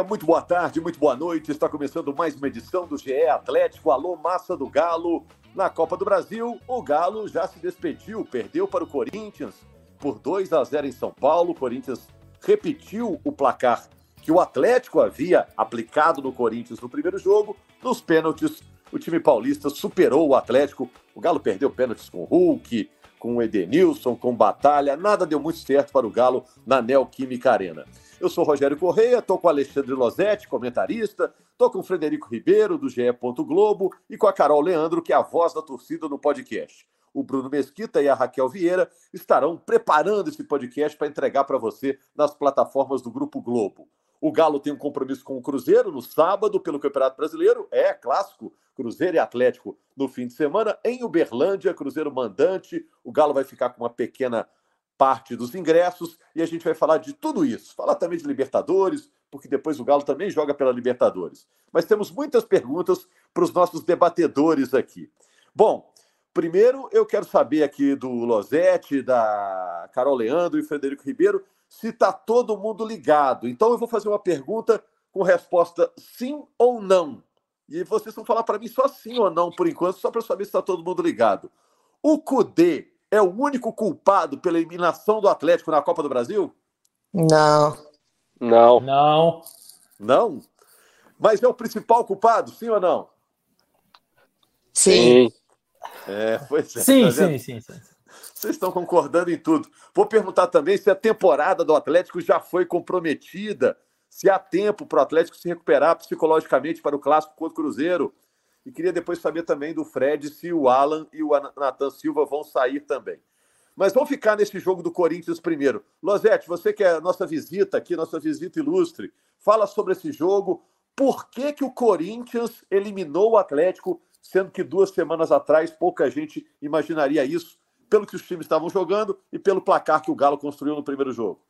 dia, muito boa tarde, muito boa noite. Está começando mais uma edição do GE Atlético. Alô, massa do Galo. Na Copa do Brasil, o Galo já se despediu, perdeu para o Corinthians por 2 a 0 em São Paulo. O Corinthians repetiu o placar que o Atlético havia aplicado no Corinthians no primeiro jogo. Nos pênaltis, o time paulista superou o Atlético. O Galo perdeu pênaltis com o Hulk, com o Edenilson, com Batalha. Nada deu muito certo para o Galo na Neoquímica Arena. Eu sou Rogério Correia, estou com Alexandre Losetti, comentarista, estou com Frederico Ribeiro, do GE. Globo, e com a Carol Leandro, que é a voz da torcida no podcast. O Bruno Mesquita e a Raquel Vieira estarão preparando esse podcast para entregar para você nas plataformas do Grupo Globo. O Galo tem um compromisso com o Cruzeiro no sábado pelo Campeonato Brasileiro. É clássico, Cruzeiro e Atlético no fim de semana em Uberlândia, Cruzeiro mandante. O Galo vai ficar com uma pequena parte dos ingressos e a gente vai falar de tudo isso. Falar também de Libertadores, porque depois o Galo também joga pela Libertadores. Mas temos muitas perguntas para os nossos debatedores aqui. Bom, primeiro eu quero saber aqui do Losetti, da Carol Leandro e Frederico Ribeiro se está todo mundo ligado. Então eu vou fazer uma pergunta com resposta sim ou não. E vocês vão falar para mim só sim ou não por enquanto, só para saber se está todo mundo ligado. O Cudê é o único culpado pela eliminação do Atlético na Copa do Brasil? Não. Não. Não. Não? Mas é o principal culpado, sim ou não? Sim. É, pois é, Sim, tá sim, vendo? sim, sim. Vocês estão concordando em tudo. Vou perguntar também se a temporada do Atlético já foi comprometida, se há tempo para o Atlético se recuperar psicologicamente para o clássico contra o Cruzeiro. E queria depois saber também do Fred se o Alan e o Natan Silva vão sair também. Mas vamos ficar nesse jogo do Corinthians primeiro. Losete, você que é a nossa visita aqui, nossa visita ilustre, fala sobre esse jogo. Por que, que o Corinthians eliminou o Atlético, sendo que duas semanas atrás pouca gente imaginaria isso, pelo que os times estavam jogando e pelo placar que o Galo construiu no primeiro jogo?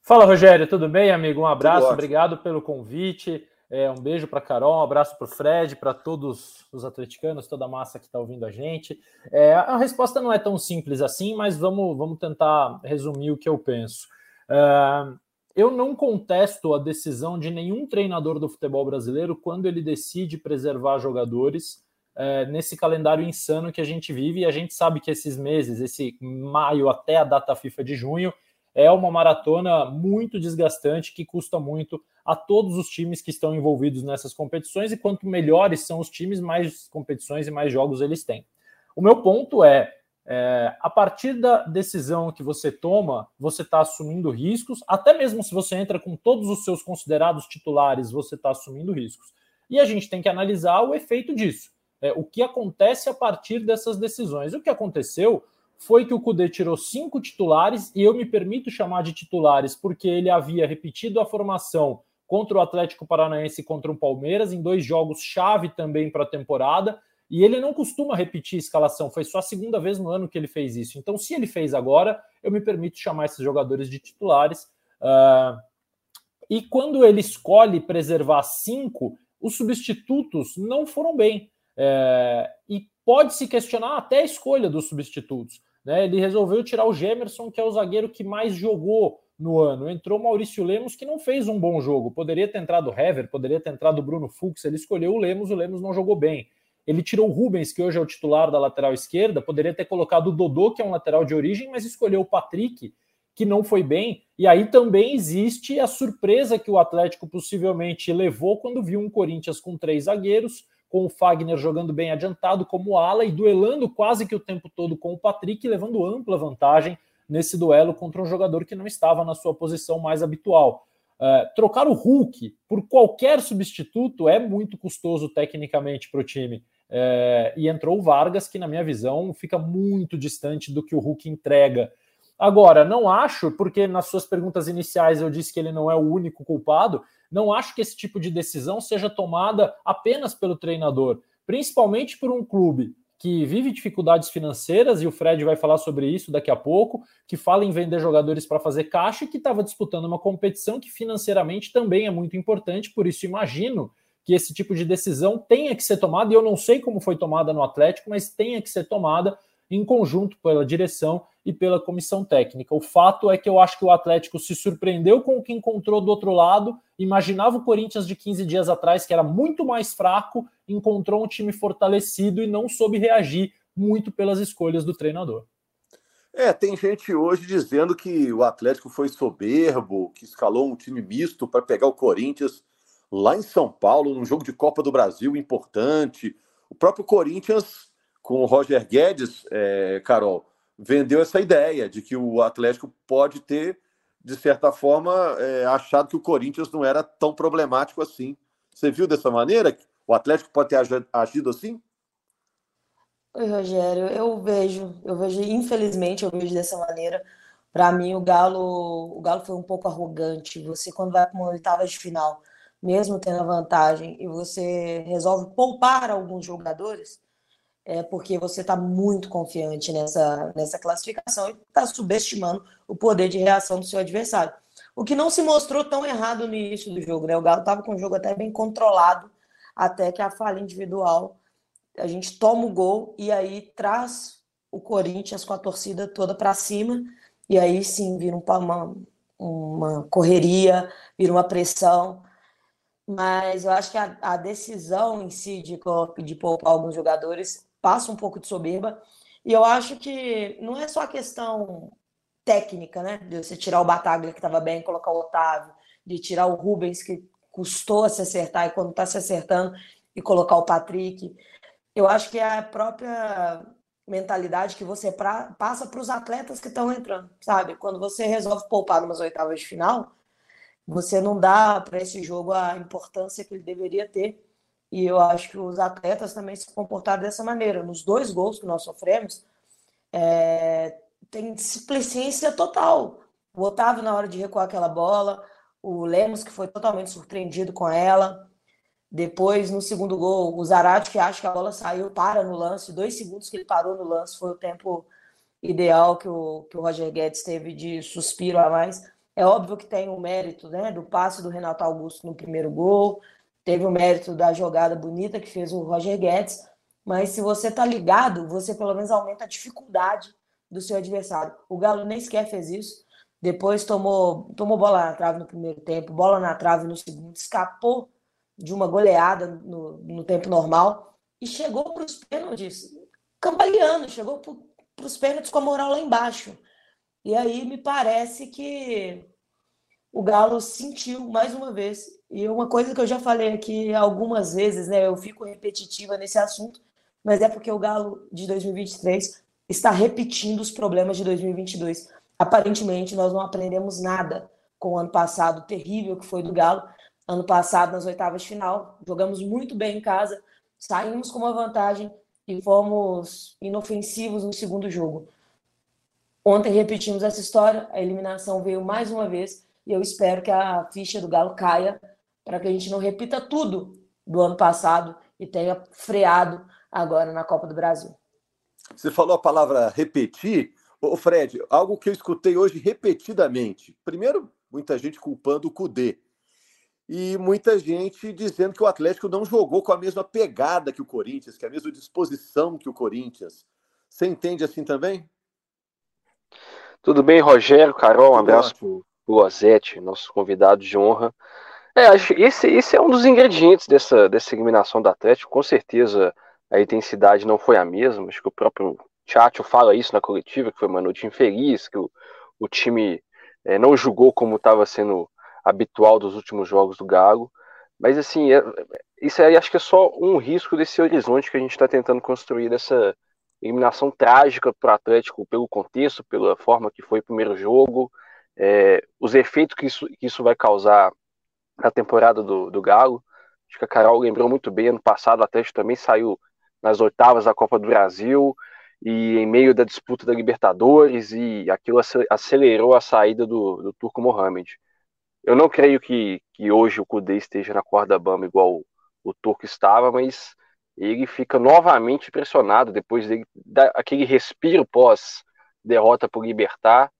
Fala, Rogério, tudo bem, amigo? Um abraço, obrigado pelo convite. É, um beijo para Carol, um abraço para o Fred, para todos os atleticanos, toda a massa que está ouvindo a gente. É, a resposta não é tão simples assim, mas vamos, vamos tentar resumir o que eu penso. É, eu não contesto a decisão de nenhum treinador do futebol brasileiro quando ele decide preservar jogadores é, nesse calendário insano que a gente vive, e a gente sabe que esses meses, esse maio até a data FIFA de junho, é uma maratona muito desgastante que custa muito a todos os times que estão envolvidos nessas competições, e quanto melhores são os times, mais competições e mais jogos eles têm. O meu ponto é, é a partir da decisão que você toma, você está assumindo riscos, até mesmo se você entra com todos os seus considerados titulares, você está assumindo riscos. E a gente tem que analisar o efeito disso. É, o que acontece a partir dessas decisões. O que aconteceu foi que o Cudê tirou cinco titulares, e eu me permito chamar de titulares porque ele havia repetido a formação contra o Atlético Paranaense e contra o Palmeiras, em dois jogos chave também para a temporada, e ele não costuma repetir a escalação, foi só a segunda vez no ano que ele fez isso. Então, se ele fez agora, eu me permito chamar esses jogadores de titulares. Uh, e quando ele escolhe preservar cinco, os substitutos não foram bem. É, e pode-se questionar até a escolha dos substitutos. Né? Ele resolveu tirar o Gemerson, que é o zagueiro que mais jogou no ano. Entrou Maurício Lemos, que não fez um bom jogo. Poderia ter entrado o Hever, poderia ter entrado o Bruno Fux. Ele escolheu o Lemos, o Lemos não jogou bem. Ele tirou o Rubens, que hoje é o titular da lateral esquerda. Poderia ter colocado o Dodô, que é um lateral de origem, mas escolheu o Patrick, que não foi bem. E aí também existe a surpresa que o Atlético possivelmente levou quando viu um Corinthians com três zagueiros, com o Fagner jogando bem adiantado como ala e duelando quase que o tempo todo com o Patrick, levando ampla vantagem nesse duelo contra um jogador que não estava na sua posição mais habitual. Uh, trocar o Hulk por qualquer substituto é muito custoso tecnicamente para o time. Uh, e entrou o Vargas, que, na minha visão, fica muito distante do que o Hulk entrega. Agora, não acho, porque nas suas perguntas iniciais eu disse que ele não é o único culpado, não acho que esse tipo de decisão seja tomada apenas pelo treinador, principalmente por um clube que vive dificuldades financeiras, e o Fred vai falar sobre isso daqui a pouco, que fala em vender jogadores para fazer caixa e que estava disputando uma competição que financeiramente também é muito importante, por isso imagino que esse tipo de decisão tenha que ser tomada, e eu não sei como foi tomada no Atlético, mas tenha que ser tomada em conjunto pela direção e pela comissão técnica. O fato é que eu acho que o Atlético se surpreendeu com o que encontrou do outro lado. Imaginava o Corinthians de 15 dias atrás, que era muito mais fraco, encontrou um time fortalecido e não soube reagir muito pelas escolhas do treinador. É, tem gente hoje dizendo que o Atlético foi soberbo, que escalou um time misto para pegar o Corinthians lá em São Paulo, num jogo de Copa do Brasil importante. O próprio Corinthians, com o Roger Guedes, é, Carol, vendeu essa ideia de que o Atlético pode ter, de certa forma, é, achado que o Corinthians não era tão problemático assim. Você viu dessa maneira? O Atlético pode ter agido assim? Oi, Rogério, eu vejo, eu vejo, infelizmente, eu vejo dessa maneira. Para mim, o Galo, o Galo foi um pouco arrogante. Você, quando vai para uma oitava de final, mesmo tendo a vantagem, e você resolve poupar alguns jogadores, é porque você está muito confiante nessa, nessa classificação e está subestimando o poder de reação do seu adversário. O que não se mostrou tão errado no início do jogo, né? O Galo estava com o jogo até bem controlado, até que a falha individual a gente toma o gol e aí traz o Corinthians com a torcida toda para cima e aí sim vira uma, uma correria, vira uma pressão. Mas eu acho que a, a decisão em si de, de poupar alguns jogadores passa um pouco de soberba. E eu acho que não é só a questão técnica, né? De você tirar o Bataglia, que estava bem, colocar o Otávio, de tirar o Rubens, que custou a se acertar, e quando está se acertando, e colocar o Patrick. Eu acho que é a própria mentalidade que você pra, passa para os atletas que estão entrando, sabe? Quando você resolve poupar numas oitavas de final, você não dá para esse jogo a importância que ele deveria ter. E eu acho que os atletas também se comportaram dessa maneira. Nos dois gols que nós sofremos, é, tem displicência total. O Otávio, na hora de recuar aquela bola, o Lemos, que foi totalmente surpreendido com ela, depois, no segundo gol, o Zarate, que acha que a bola saiu, para no lance. Dois segundos que ele parou no lance foi o tempo ideal que o, que o Roger Guedes teve de suspiro a mais. É óbvio que tem o mérito né, do passe do Renato Augusto no primeiro gol, teve o mérito da jogada bonita que fez o Roger Guedes, mas se você tá ligado, você pelo menos aumenta a dificuldade do seu adversário. O Galo nem sequer fez isso. Depois tomou, tomou bola na trave no primeiro tempo, bola na trave no segundo, escapou de uma goleada no, no tempo normal e chegou para os pênaltis cambaleando, chegou para os pênaltis com a moral lá embaixo. E aí me parece que o Galo sentiu mais uma vez. E uma coisa que eu já falei aqui algumas vezes, né? Eu fico repetitiva nesse assunto, mas é porque o Galo de 2023 está repetindo os problemas de 2022. Aparentemente, nós não aprendemos nada com o ano passado terrível que foi do Galo ano passado nas oitavas de final. Jogamos muito bem em casa, saímos com uma vantagem e fomos inofensivos no segundo jogo. Ontem repetimos essa história, a eliminação veio mais uma vez e eu espero que a ficha do Galo caia para que a gente não repita tudo do ano passado e tenha freado agora na Copa do Brasil. Você falou a palavra repetir. Ô Fred, algo que eu escutei hoje repetidamente. Primeiro, muita gente culpando o Cudê e muita gente dizendo que o Atlético não jogou com a mesma pegada que o Corinthians, que a mesma disposição que o Corinthians. Você entende assim também? Tudo bem, Rogério, Carol, um abraço Ozete, nosso convidado de honra. É, esse, esse é um dos ingredientes dessa, dessa eliminação do Atlético. Com certeza a intensidade não foi a mesma. Acho que o próprio Tchatcho fala isso na coletiva, que foi uma noite infeliz, que o, o time é, não jogou como estava sendo habitual dos últimos jogos do Galo. Mas assim, é, isso aí acho que é só um risco desse horizonte que a gente está tentando construir dessa eliminação trágica para o Atlético pelo contexto, pela forma que foi o primeiro jogo, é, os efeitos que isso, que isso vai causar na temporada do, do Galo. Acho que a Carol lembrou muito bem, ano passado o Atlético também saiu nas oitavas da Copa do Brasil e em meio da disputa da Libertadores e aquilo acelerou a saída do, do Turco Mohamed. Eu não creio que, que hoje o Kudê esteja na corda bamba igual o, o Turco estava, mas ele fica novamente pressionado depois daquele respiro pós derrota por Libertar.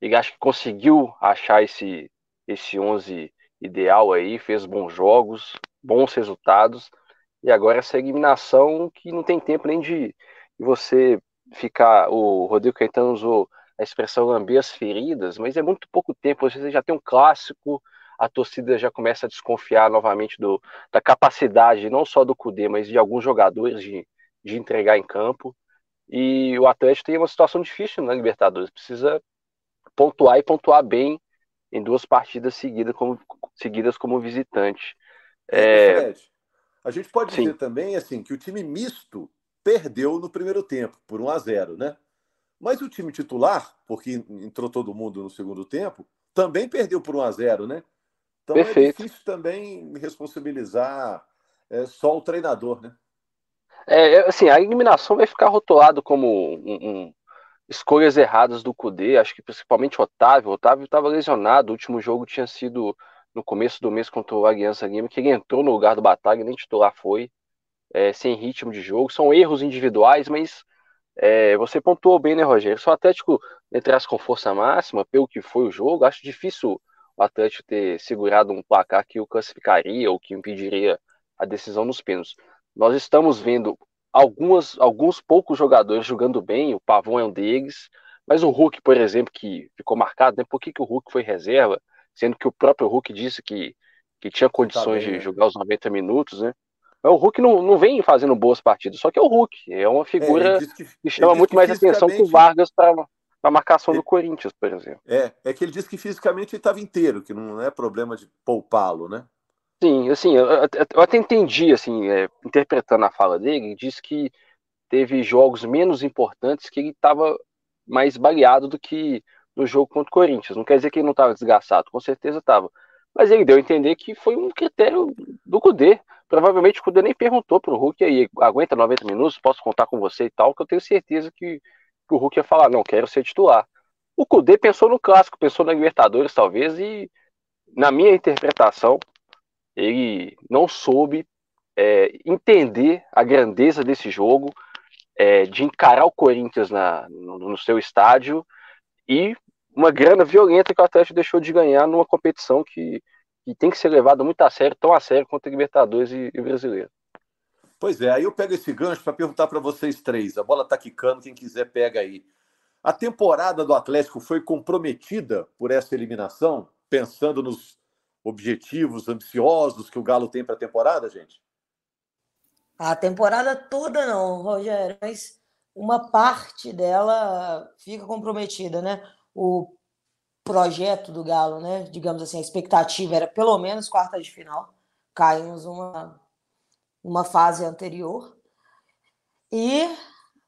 Ele acho que conseguiu achar esse, esse 11 ideal aí, fez bons jogos, bons resultados, e agora essa eliminação que não tem tempo nem de, você ficar. O Rodrigo Caetano usou a expressão lamber as feridas, mas é muito pouco tempo. Você já tem um clássico, a torcida já começa a desconfiar novamente do, da capacidade, não só do Cudê, mas de alguns jogadores de, de entregar em campo. E o Atlético tem uma situação difícil na Libertadores, precisa pontuar e pontuar bem em duas partidas seguidas como, seguidas como visitante. É... Fred, a gente pode Sim. dizer também assim que o time misto perdeu no primeiro tempo por 1 a 0, né? Mas o time titular, porque entrou todo mundo no segundo tempo, também perdeu por 1 a 0, né? Então é Perfeito. é difícil também responsabilizar é, só o treinador, né? É, é, assim, a eliminação vai ficar rotulado como um, um, escolhas erradas do Cudê, acho que principalmente Otávio. Otávio estava lesionado, o último jogo tinha sido no começo do mês contra o Aliança Lima, que ele entrou no lugar do Batalha, nem titular foi, é, sem ritmo de jogo. São erros individuais, mas é, você pontuou bem, né, Rogério? Se o Atlético entrasse com força máxima, pelo que foi o jogo, acho difícil o Atlético ter segurado um placar que o classificaria ou que impediria a decisão nos pênaltis. Nós estamos vendo algumas, alguns poucos jogadores jogando bem, o Pavon é um deles, mas o Hulk, por exemplo, que ficou marcado, né? Por que, que o Hulk foi reserva? Sendo que o próprio Hulk disse que, que tinha condições tá bem, de né? jogar os 90 minutos, né? Mas o Hulk não, não vem fazendo boas partidas, só que é o Hulk, é uma figura é, que, que, chama muito que mais atenção que o Vargas para a marcação do Corinthians, por exemplo. É, é que ele disse que fisicamente ele estava inteiro, que não é problema de poupá-lo, né? Sim, assim, eu, eu até entendi, assim, é, interpretando a fala dele, ele disse que teve jogos menos importantes que ele estava mais baleado do que no jogo contra o Corinthians. Não quer dizer que ele não estava desgastado, com certeza estava. Mas ele deu a entender que foi um critério do Cudê. Provavelmente o Cudê nem perguntou para o Hulk aí, aguenta 90 minutos, posso contar com você e tal, que eu tenho certeza que, que o Hulk ia falar, não, quero ser titular. O Cudê pensou no clássico, pensou na Libertadores talvez, e na minha interpretação, ele não soube é, entender a grandeza desse jogo, é, de encarar o Corinthians na, no, no, seu estádio e uma grana violenta que o Atlético deixou de ganhar numa competição que, que tem que ser levada muito a sério, tão a sério quanto a Libertadores e, e Brasileiro. Pois é, aí eu pego esse gancho para perguntar para vocês três. A bola está quicando, quem quiser pega aí. A temporada do Atlético foi comprometida por essa eliminação, pensando nos objetivos ambiciosos que o Galo tem para a temporada, gente? A temporada toda não, Rogério, mas uma parte dela fica comprometida, né? O projeto do Galo, né? Digamos assim, a expectativa era pelo menos quarta de final. Caímos uma, uma fase anterior. E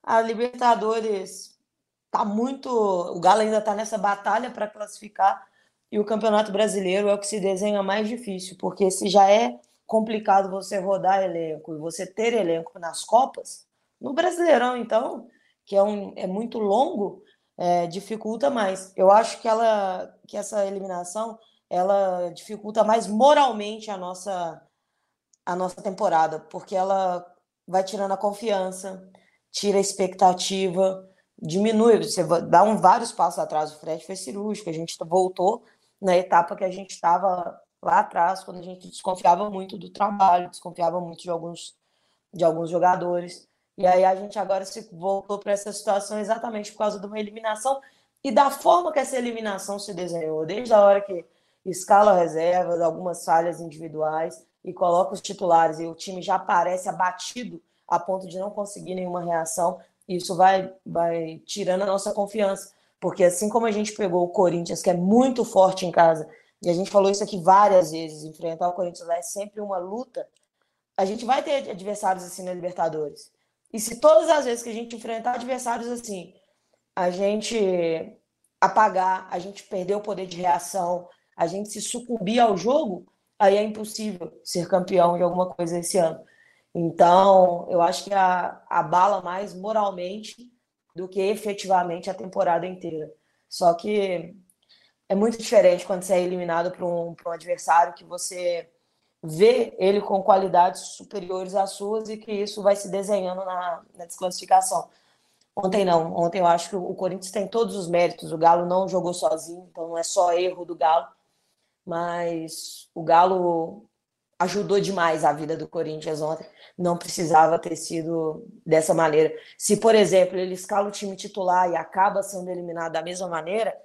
a Libertadores tá muito. O Galo ainda está nessa batalha para classificar e o Campeonato Brasileiro é o que se desenha mais difícil, porque se já é complicado você rodar elenco e você ter elenco nas Copas, no Brasileirão, então, que é, um, é muito longo, é, dificulta mais. Eu acho que, ela, que essa eliminação ela dificulta mais moralmente a nossa, a nossa temporada, porque ela vai tirando a confiança, tira a expectativa, diminui, você dá um vários passos atrás. O Fred foi cirúrgico, a gente voltou na etapa que a gente estava lá atrás, quando a gente desconfiava muito do trabalho, desconfiava muito de alguns, de alguns jogadores. E aí a gente agora se voltou para essa situação exatamente por causa de uma eliminação e da forma que essa eliminação se desenhou, desde a hora que escala reservas, algumas falhas individuais e coloca os titulares e o time já parece abatido a ponto de não conseguir nenhuma reação, isso vai, vai tirando a nossa confiança. Porque assim como a gente pegou o Corinthians, que é muito forte em casa, e a gente falou isso aqui várias vezes, enfrentar o Corinthians lá é sempre uma luta, a gente vai ter adversários assim na Libertadores. E se todas as vezes que a gente enfrentar adversários assim, a gente apagar, a gente perder o poder de reação, a gente se sucumbir ao jogo, aí é impossível ser campeão de alguma coisa esse ano. Então, eu acho que a, abala mais moralmente do que efetivamente a temporada inteira. Só que é muito diferente quando você é eliminado para um, um adversário que você vê ele com qualidades superiores às suas e que isso vai se desenhando na, na desclassificação. Ontem não, ontem eu acho que o Corinthians tem todos os méritos, o Galo não jogou sozinho, então não é só erro do Galo, mas o Galo ajudou demais a vida do Corinthians ontem. Não precisava ter sido dessa maneira. Se, por exemplo, ele escala o time titular e acaba sendo eliminado da mesma maneira,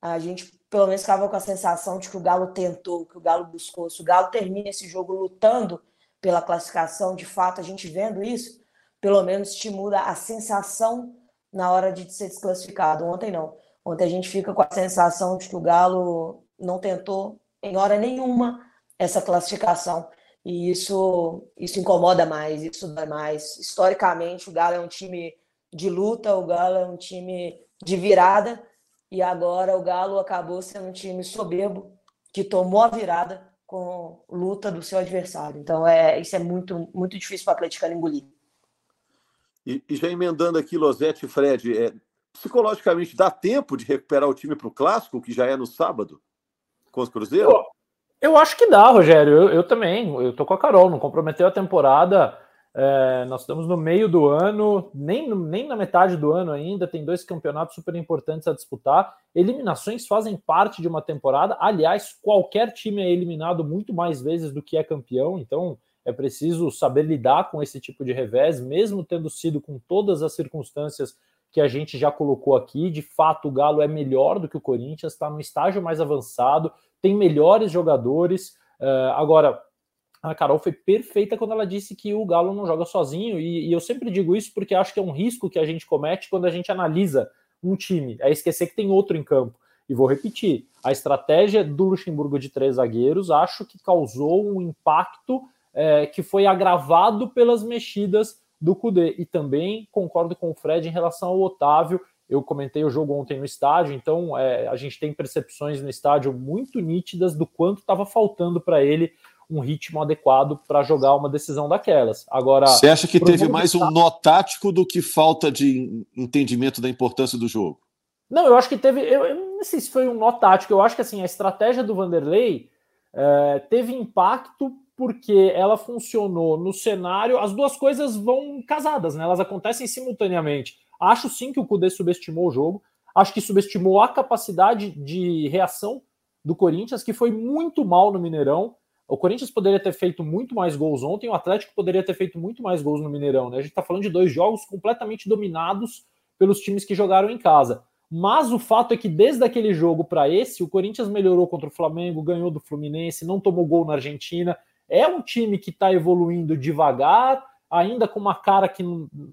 a gente pelo menos ficava com a sensação de que o Galo tentou, que o Galo buscou. Se o Galo termina esse jogo lutando pela classificação, de fato, a gente vendo isso, pelo menos te muda a sensação na hora de ser desclassificado. Ontem não. Ontem a gente fica com a sensação de que o Galo não tentou em hora nenhuma essa classificação. E isso, isso incomoda mais, isso dá mais. Historicamente, o Galo é um time de luta, o Galo é um time de virada, e agora o Galo acabou sendo um time soberbo que tomou a virada com luta do seu adversário. Então, é, isso é muito, muito difícil para o atleticano engolir. E, e, já emendando aqui, Losete e Fred, é, psicologicamente dá tempo de recuperar o time para o clássico, que já é no sábado, com os Cruzeiro? Eu acho que dá, Rogério. Eu, eu também. Eu tô com a Carol. Não comprometeu a temporada. É, nós estamos no meio do ano, nem, nem na metade do ano ainda. Tem dois campeonatos super importantes a disputar. Eliminações fazem parte de uma temporada. Aliás, qualquer time é eliminado muito mais vezes do que é campeão. Então, é preciso saber lidar com esse tipo de revés, mesmo tendo sido com todas as circunstâncias que a gente já colocou aqui. De fato, o Galo é melhor do que o Corinthians, está no estágio mais avançado, tem melhores jogadores. Uh, agora, a Carol foi perfeita quando ela disse que o Galo não joga sozinho, e, e, eu sempre digo isso porque acho que é um risco que a gente comete quando a gente analisa um time, é esquecer que tem outro em campo. E vou repetir: a estratégia do Luxemburgo de três zagueiros acho que causou um impacto é, que foi agravado pelas mexidas do Cudê. E também concordo com o Fred em relação ao Otávio. Eu comentei o jogo ontem no estádio, então é, a gente tem percepções no estádio muito nítidas do quanto estava faltando para ele um ritmo adequado para jogar uma decisão daquelas. Agora, você acha que teve mais um nó tático do que falta de entendimento da importância do jogo? Não, eu acho que teve. Eu, eu não sei se foi um nó tático. Eu acho que assim a estratégia do Vanderlei é, teve impacto porque ela funcionou no cenário. As duas coisas vão casadas, né? Elas acontecem simultaneamente. Acho sim que o Cudê subestimou o jogo. Acho que subestimou a capacidade de reação do Corinthians, que foi muito mal no Mineirão. O Corinthians poderia ter feito muito mais gols ontem, o Atlético poderia ter feito muito mais gols no Mineirão. Né? A gente está falando de dois jogos completamente dominados pelos times que jogaram em casa. Mas o fato é que desde aquele jogo para esse, o Corinthians melhorou contra o Flamengo, ganhou do Fluminense, não tomou gol na Argentina. É um time que está evoluindo devagar, ainda com uma cara que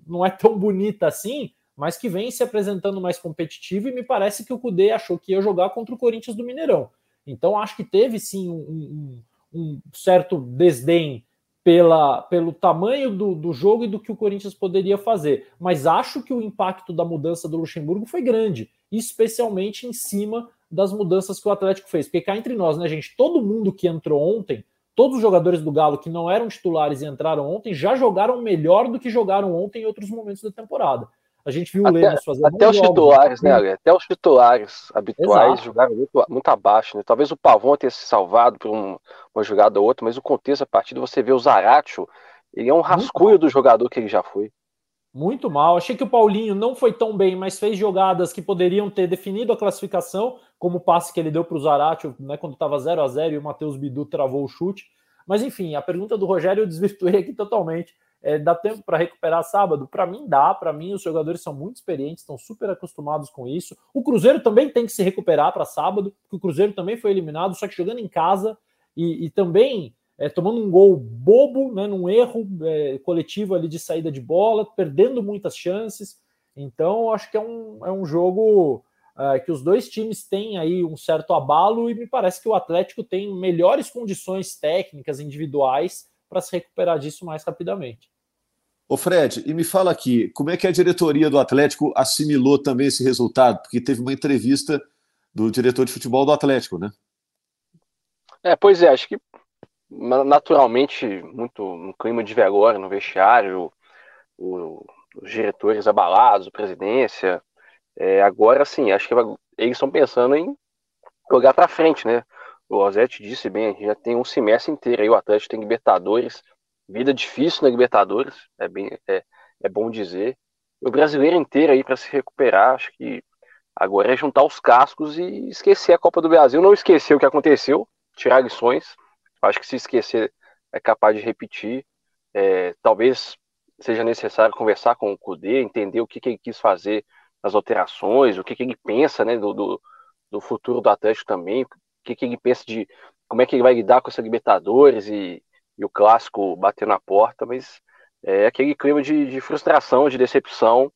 não é tão bonita assim, mas que vem se apresentando mais competitivo. E me parece que o Cudê achou que ia jogar contra o Corinthians do Mineirão. Então acho que teve sim um, um um certo desdém pela, pelo tamanho do, do jogo e do que o Corinthians poderia fazer. Mas acho que o impacto da mudança do Luxemburgo foi grande, especialmente em cima das mudanças que o Atlético fez. Porque cá entre nós, né, gente? Todo mundo que entrou ontem, todos os jogadores do Galo que não eram titulares e entraram ontem, já jogaram melhor do que jogaram ontem em outros momentos da temporada. A gente viu o Lemos fazer Até os titulares, né, Ale? Até os titulares habituais Exato. jogaram muito, muito abaixo, né? Talvez o Pavon tenha se salvado por um, uma jogada ou outra, mas o contexto da partida, você vê o Zaratio, ele é um rascunho do jogador que ele já foi. Muito mal. Achei que o Paulinho não foi tão bem, mas fez jogadas que poderiam ter definido a classificação, como o passe que ele deu para o Zaratio, né, quando estava 0 a 0 e o Matheus Bidu travou o chute. Mas enfim, a pergunta do Rogério eu desvirtuei aqui totalmente. É, dá tempo para recuperar sábado? Para mim, dá. Para mim, os jogadores são muito experientes, estão super acostumados com isso. O Cruzeiro também tem que se recuperar para sábado, porque o Cruzeiro também foi eliminado, só que jogando em casa e, e também é, tomando um gol bobo, né, num erro é, coletivo ali de saída de bola, perdendo muitas chances. Então, acho que é um, é um jogo uh, que os dois times têm aí um certo abalo e me parece que o Atlético tem melhores condições técnicas individuais para se recuperar disso mais rapidamente. Ô Fred, e me fala aqui, como é que a diretoria do Atlético assimilou também esse resultado? Porque teve uma entrevista do diretor de futebol do Atlético, né? É, pois é, acho que naturalmente, muito no clima de velório, no vestiário, o, os diretores abalados, a presidência. É, agora sim, acho que eles estão pensando em jogar para frente, né? o Rosete disse bem, a gente já tem um semestre inteiro aí, o Atlético tem Libertadores, vida difícil na Libertadores, é, bem, é, é bom dizer. O brasileiro inteiro aí para se recuperar, acho que agora é juntar os cascos e esquecer a Copa do Brasil, não esquecer o que aconteceu, tirar lições. Acho que se esquecer é capaz de repetir. É, talvez seja necessário conversar com o Kudê, entender o que, que ele quis fazer nas alterações, o que, que ele pensa né, do, do, do futuro do Atlético também, o que, que ele pensa de como é que ele vai lidar com essa Libertadores e, e o clássico bater na porta, mas é aquele clima de, de frustração, de decepção,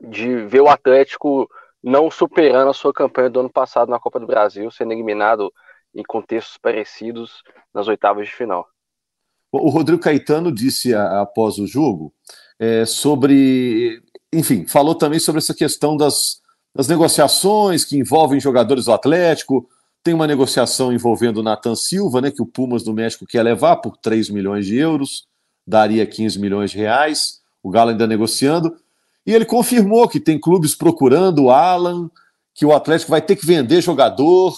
de ver o Atlético não superando a sua campanha do ano passado na Copa do Brasil, sendo eliminado em contextos parecidos nas oitavas de final. O Rodrigo Caetano disse após o jogo é, sobre. Enfim, falou também sobre essa questão das, das negociações que envolvem jogadores do Atlético. Tem uma negociação envolvendo o Nathan Silva, né, que o Pumas do México quer levar por 3 milhões de euros, daria 15 milhões de reais. O Galo ainda negociando. E ele confirmou que tem clubes procurando o Alan, que o Atlético vai ter que vender jogador.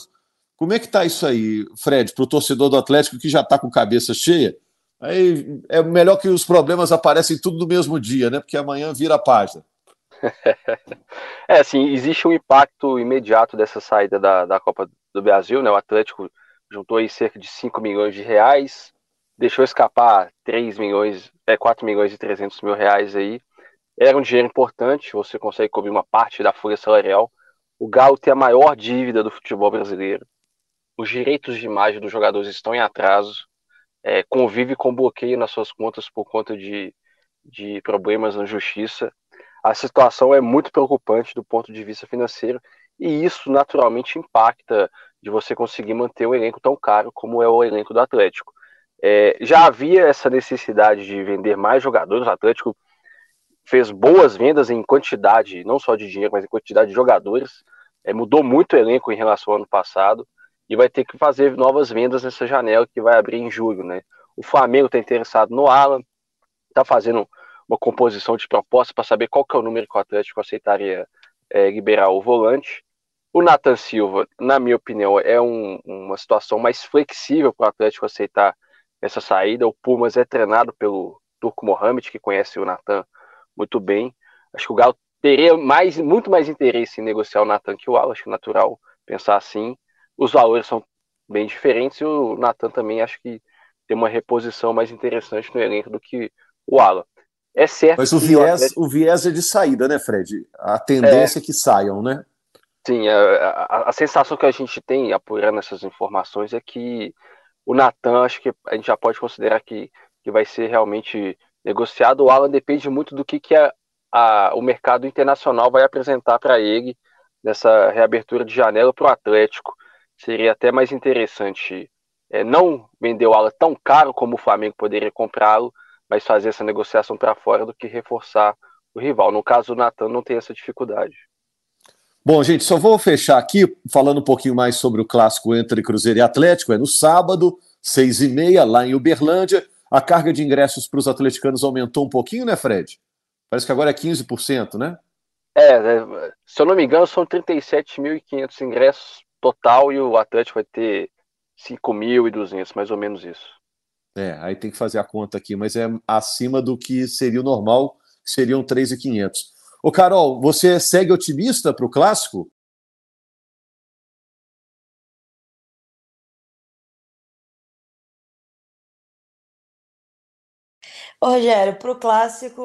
Como é que está isso aí, Fred, para o torcedor do Atlético que já está com cabeça cheia? Aí é melhor que os problemas aparecem tudo no mesmo dia, né? Porque amanhã vira a página. é, assim, existe um impacto imediato dessa saída da, da Copa do Brasil, né? O Atlético juntou aí cerca de 5 milhões de reais, deixou escapar 3 milhões, é, 4 milhões e 300 mil reais aí. Era um dinheiro importante, você consegue cobrir uma parte da folha salarial. O Galo tem a maior dívida do futebol brasileiro. Os direitos de imagem dos jogadores estão em atraso é, convive com bloqueio nas suas contas por conta de, de problemas na justiça. A situação é muito preocupante do ponto de vista financeiro e isso naturalmente impacta de você conseguir manter um elenco tão caro como é o elenco do Atlético. É, já havia essa necessidade de vender mais jogadores, o Atlético fez boas vendas em quantidade, não só de dinheiro, mas em quantidade de jogadores, é, mudou muito o elenco em relação ao ano passado e vai ter que fazer novas vendas nessa janela que vai abrir em julho, né? O Flamengo está interessado no Alan, está fazendo uma composição de proposta para saber qual que é o número que o Atlético aceitaria é, liberar o volante. O Nathan Silva, na minha opinião, é um, uma situação mais flexível para o Atlético aceitar essa saída. O Pumas é treinado pelo Turco Mohamed, que conhece o Nathan muito bem. Acho que o Galo teria mais, muito mais interesse em negociar o Nathan que o Alan, acho natural pensar assim os valores são bem diferentes e o Natan também acho que tem uma reposição mais interessante no elenco do que o Alan. É certo. Mas o viés, o, Atlético... o viés é de saída, né, Fred? A tendência é, é que saiam, né? Sim, a, a, a, sensação que a gente tem apurando essas informações é que o Natan, acho que a gente já pode considerar que, que vai ser realmente negociado. O Alan depende muito do que, que a, a, o mercado internacional vai apresentar para ele nessa reabertura de janela para o Atlético seria até mais interessante é, não vender o Alan tão caro como o Flamengo poderia comprá-lo, mas fazer essa negociação para fora do que reforçar o rival. No caso, o Natan não tem essa dificuldade. Bom, gente, só vou fechar aqui falando um pouquinho mais sobre o clássico entre Cruzeiro e Atlético. É no sábado, seis e meia, lá em Uberlândia. A carga de ingressos para os atleticanos aumentou um pouquinho, né, Fred? Parece que agora é 15%, né? É, é se eu não me engano, são 37.500 ingressos total e o Atlético vai ter 5.200, mais ou menos isso. É, aí tem que fazer a conta aqui, mas é acima do que seria o normal, que seriam 3.500. Ô Carol, você segue otimista para o clássico? Ô, Rogério, para o clássico,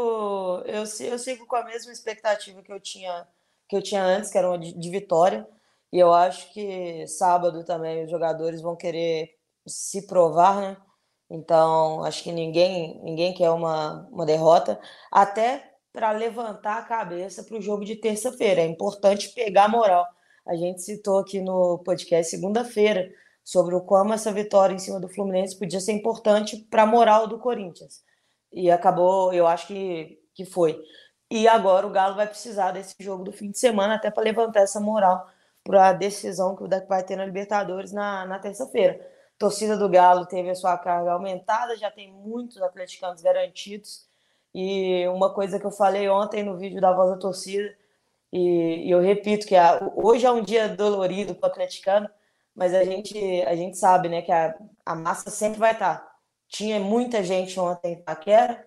eu, eu sigo com a mesma expectativa que eu tinha, que eu tinha antes, que era uma de, de vitória. E eu acho que sábado também os jogadores vão querer se provar, né? Então, acho que ninguém, ninguém quer uma, uma derrota, até para levantar a cabeça para o jogo de terça-feira. É importante pegar moral. A gente citou aqui no podcast segunda-feira sobre o como essa vitória em cima do Fluminense podia ser importante para a moral do Corinthians. E acabou, eu acho que, que foi. E agora o Galo vai precisar desse jogo do fim de semana até para levantar essa moral para a decisão que o DEC vai ter na Libertadores na, na terça-feira. Torcida do Galo teve a sua carga aumentada, já tem muitos atleticanos garantidos. E uma coisa que eu falei ontem no vídeo da Voz da Torcida, e, e eu repito que a, hoje é um dia dolorido para o atleticano, mas a gente, a gente sabe né, que a, a massa sempre vai estar. Tá. Tinha muita gente ontem em Paquera,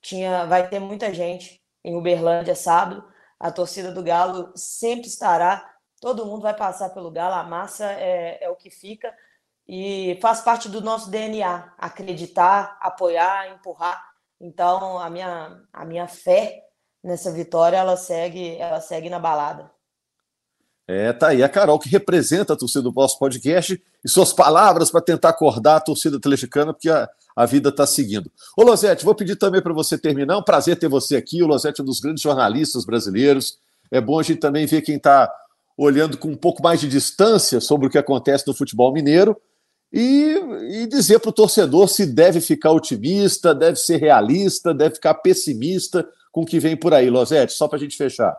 tinha, vai ter muita gente em Uberlândia sábado. A torcida do Galo sempre estará todo mundo vai passar pelo Galo, a massa é, é o que fica. e faz parte do nosso DNA acreditar, apoiar, empurrar. Então, a minha, a minha fé nessa vitória, ela segue, ela segue na balada. É, tá aí a Carol, que representa a torcida do nosso podcast, e suas palavras para tentar acordar a torcida atleticana, porque a, a vida está seguindo. Ô, Losete, vou pedir também para você terminar. É um prazer ter você aqui. O Losete é um dos grandes jornalistas brasileiros. É bom a gente também ver quem está olhando com um pouco mais de distância sobre o que acontece no futebol mineiro e, e dizer para o torcedor se deve ficar otimista, deve ser realista, deve ficar pessimista com o que vem por aí. Losete, só para a gente fechar.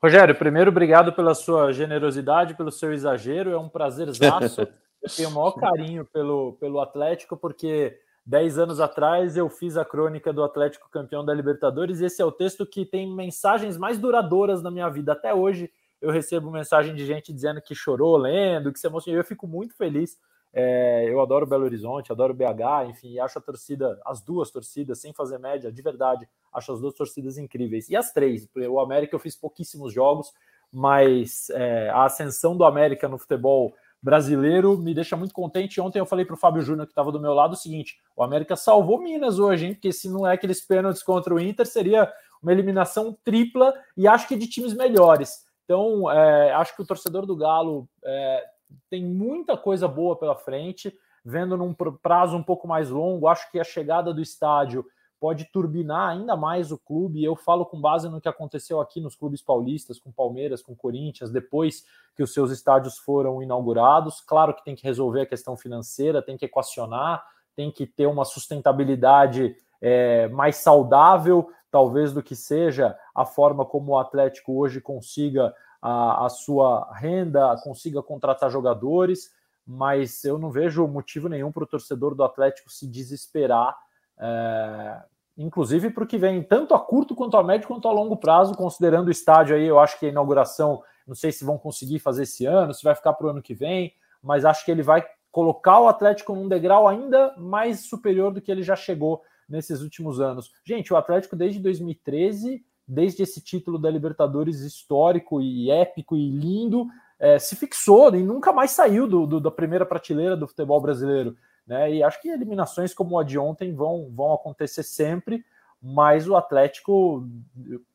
Rogério, primeiro, obrigado pela sua generosidade, pelo seu exagero. É um prazerzaço. eu tenho o maior carinho pelo, pelo Atlético, porque 10 anos atrás eu fiz a crônica do Atlético campeão da Libertadores. E esse é o texto que tem mensagens mais duradouras na minha vida. Até hoje eu recebo mensagem de gente dizendo que chorou lendo, que se emocionou. Eu fico muito feliz é, eu adoro Belo Horizonte, adoro BH, enfim, acho a torcida, as duas torcidas, sem fazer média, de verdade, acho as duas torcidas incríveis. E as três, o América eu fiz pouquíssimos jogos, mas é, a ascensão do América no futebol brasileiro me deixa muito contente. Ontem eu falei para o Fábio Júnior, que estava do meu lado, o seguinte: o América salvou Minas hoje, hein? Porque se não é aqueles pênaltis contra o Inter, seria uma eliminação tripla e acho que de times melhores. Então, é, acho que o torcedor do Galo é, tem muita coisa boa pela frente, vendo num prazo um pouco mais longo, acho que a chegada do estádio pode turbinar ainda mais o clube. Eu falo com base no que aconteceu aqui nos clubes paulistas, com Palmeiras, com Corinthians, depois que os seus estádios foram inaugurados. Claro que tem que resolver a questão financeira, tem que equacionar, tem que ter uma sustentabilidade é, mais saudável, talvez, do que seja a forma como o Atlético hoje consiga a, a sua renda, consiga contratar jogadores, mas eu não vejo motivo nenhum para o torcedor do Atlético se desesperar, é, inclusive para o que vem, tanto a curto quanto a médio quanto a longo prazo, considerando o estádio aí, eu acho que a inauguração, não sei se vão conseguir fazer esse ano, se vai ficar para o ano que vem, mas acho que ele vai colocar o Atlético num degrau ainda mais superior do que ele já chegou nesses últimos anos. Gente, o Atlético desde 2013 desde esse título da Libertadores histórico e épico e lindo, é, se fixou e nunca mais saiu do, do, da primeira prateleira do futebol brasileiro. Né? E acho que eliminações como a de ontem vão, vão acontecer sempre, mas o Atlético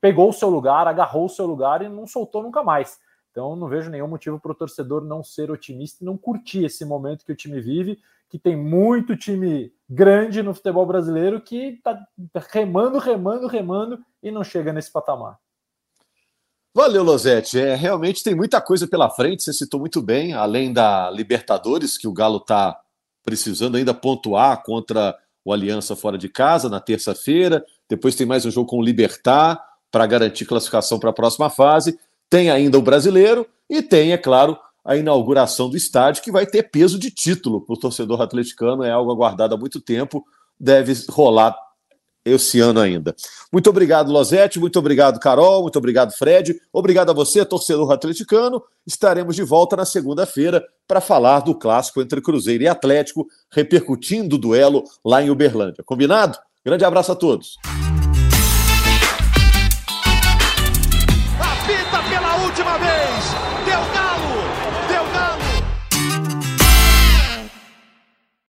pegou o seu lugar, agarrou o seu lugar e não soltou nunca mais. Então não vejo nenhum motivo para o torcedor não ser otimista e não curtir esse momento que o time vive, que tem muito time grande no futebol brasileiro que está remando, remando, remando e não chega nesse patamar. Valeu, Losete. É, realmente tem muita coisa pela frente, você citou muito bem, além da Libertadores, que o Galo está precisando ainda pontuar contra o Aliança fora de casa na terça-feira. Depois tem mais um jogo com o Libertar para garantir classificação para a próxima fase. Tem ainda o brasileiro e tem, é claro, a inauguração do estádio, que vai ter peso de título para o torcedor atleticano, é algo aguardado há muito tempo, deve rolar esse ano ainda. Muito obrigado, Losete, muito obrigado, Carol, muito obrigado, Fred, obrigado a você, torcedor atleticano. Estaremos de volta na segunda-feira para falar do clássico entre Cruzeiro e Atlético, repercutindo o duelo lá em Uberlândia. Combinado? Grande abraço a todos.